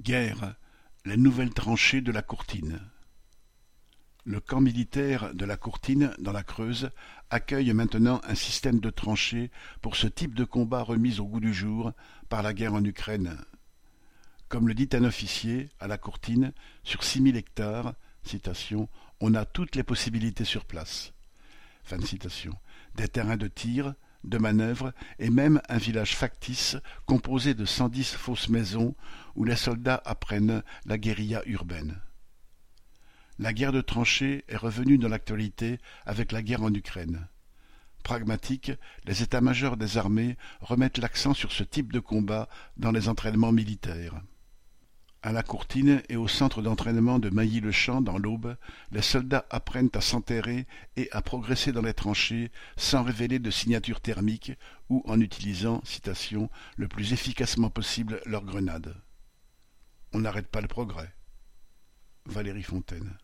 Guerre, les nouvelles tranchées de la Courtine. Le camp militaire de la Courtine, dans la Creuse, accueille maintenant un système de tranchées pour ce type de combat remis au goût du jour par la guerre en Ukraine. Comme le dit un officier, à la Courtine, sur six mille hectares, on a toutes les possibilités sur place. Des terrains de tir, de manœuvres et même un village factice composé de cent dix fausses maisons où les soldats apprennent la guérilla urbaine. La guerre de tranchées est revenue dans l'actualité avec la guerre en Ukraine. Pragmatiques, les états-majors des armées remettent l'accent sur ce type de combat dans les entraînements militaires. À la Courtine et au centre d'entraînement de Mailly-le-Champ dans l'Aube, les soldats apprennent à s'enterrer et à progresser dans les tranchées sans révéler de signature thermique ou en utilisant, citation, le plus efficacement possible leurs grenades. On n'arrête pas le progrès. Valérie Fontaine